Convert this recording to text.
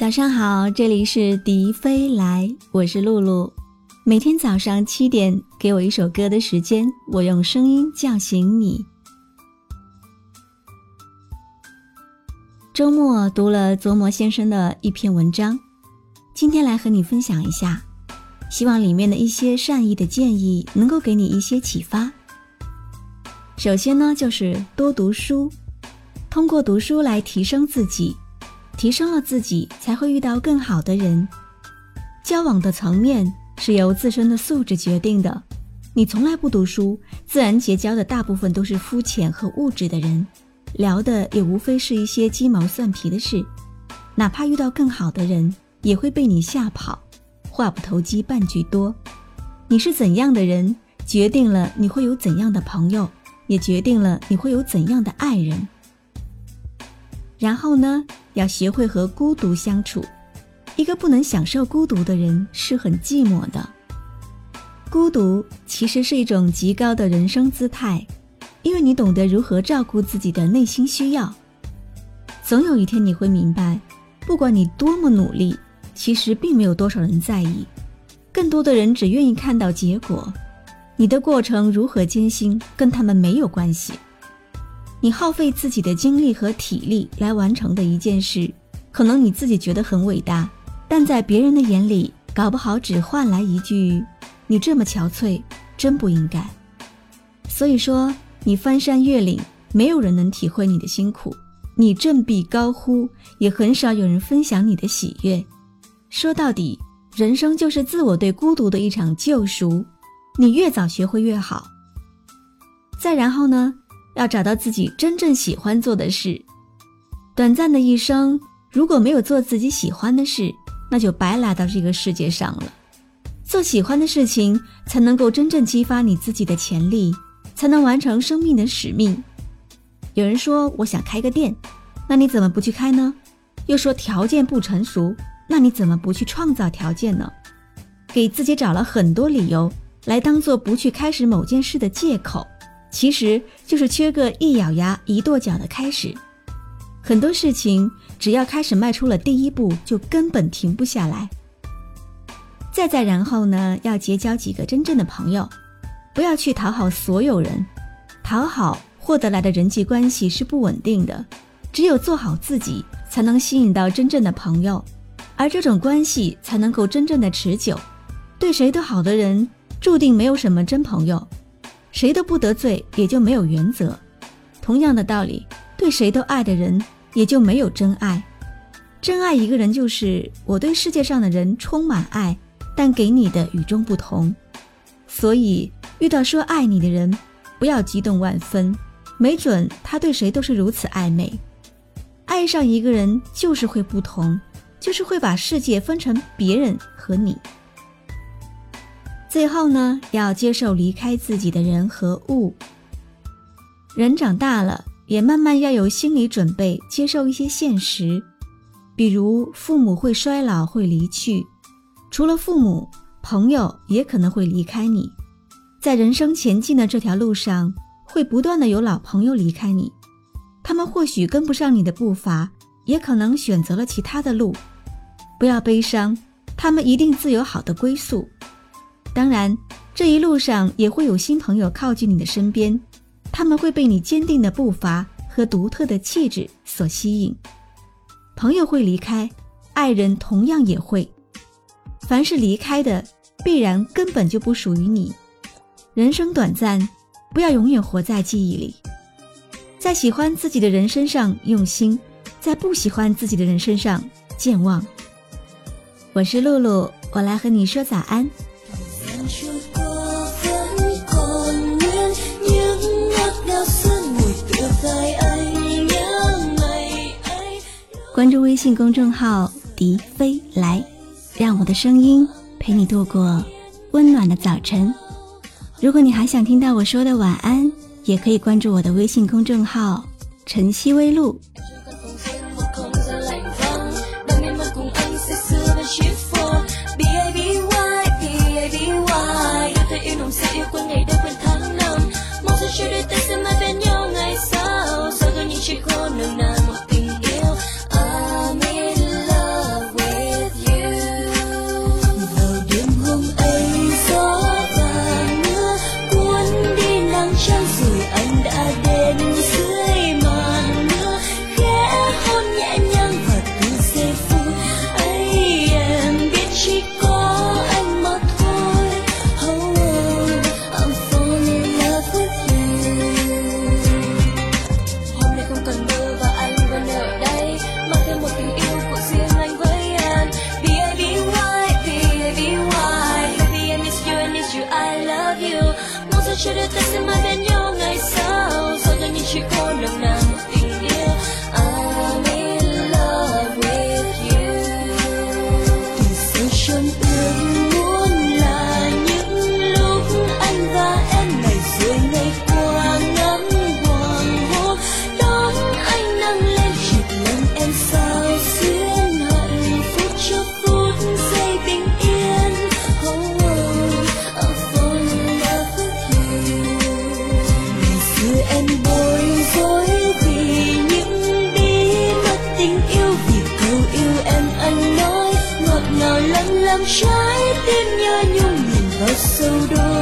早上好，这里是迪飞来，我是露露。每天早上七点，给我一首歌的时间，我用声音叫醒你。周末读了琢磨先生的一篇文章，今天来和你分享一下，希望里面的一些善意的建议能够给你一些启发。首先呢，就是多读书，通过读书来提升自己。提升了自己，才会遇到更好的人。交往的层面是由自身的素质决定的。你从来不读书，自然结交的大部分都是肤浅和物质的人，聊的也无非是一些鸡毛蒜皮的事。哪怕遇到更好的人，也会被你吓跑。话不投机半句多。你是怎样的人，决定了你会有怎样的朋友，也决定了你会有怎样的爱人。然后呢？要学会和孤独相处。一个不能享受孤独的人是很寂寞的。孤独其实是一种极高的人生姿态，因为你懂得如何照顾自己的内心需要。总有一天你会明白，不管你多么努力，其实并没有多少人在意。更多的人只愿意看到结果。你的过程如何艰辛，跟他们没有关系。你耗费自己的精力和体力来完成的一件事，可能你自己觉得很伟大，但在别人的眼里，搞不好只换来一句“你这么憔悴，真不应该”。所以说，你翻山越岭，没有人能体会你的辛苦；你振臂高呼，也很少有人分享你的喜悦。说到底，人生就是自我对孤独的一场救赎，你越早学会越好。再然后呢？要找到自己真正喜欢做的事。短暂的一生，如果没有做自己喜欢的事，那就白来到这个世界上了。做喜欢的事情，才能够真正激发你自己的潜力，才能完成生命的使命。有人说我想开个店，那你怎么不去开呢？又说条件不成熟，那你怎么不去创造条件呢？给自己找了很多理由，来当做不去开始某件事的借口。其实就是缺个一咬牙一跺脚的开始，很多事情只要开始迈出了第一步，就根本停不下来。再再然后呢，要结交几个真正的朋友，不要去讨好所有人，讨好获得来的人际关系是不稳定的，只有做好自己，才能吸引到真正的朋友，而这种关系才能够真正的持久。对谁都好的人，注定没有什么真朋友。谁都不得罪，也就没有原则。同样的道理，对谁都爱的人，也就没有真爱。真爱一个人，就是我对世界上的人充满爱，但给你的与众不同。所以，遇到说爱你的人，不要激动万分，没准他对谁都是如此暧昧。爱上一个人，就是会不同，就是会把世界分成别人和你。最后呢，要接受离开自己的人和物。人长大了，也慢慢要有心理准备，接受一些现实，比如父母会衰老，会离去。除了父母，朋友也可能会离开你。在人生前进的这条路上，会不断的有老朋友离开你，他们或许跟不上你的步伐，也可能选择了其他的路。不要悲伤，他们一定自有好的归宿。当然，这一路上也会有新朋友靠近你的身边，他们会被你坚定的步伐和独特的气质所吸引。朋友会离开，爱人同样也会。凡是离开的，必然根本就不属于你。人生短暂，不要永远活在记忆里。在喜欢自己的人身上用心，在不喜欢自己的人身上健忘。我是露露，我来和你说早安。关注微信公众号“迪飞来”，让我的声音陪你度过温暖的早晨。如果你还想听到我说的晚安，也可以关注我的微信公众号“晨曦微露”。Should have done them again. làm trái tim nhớ nhung nhìn vào sâu đôi.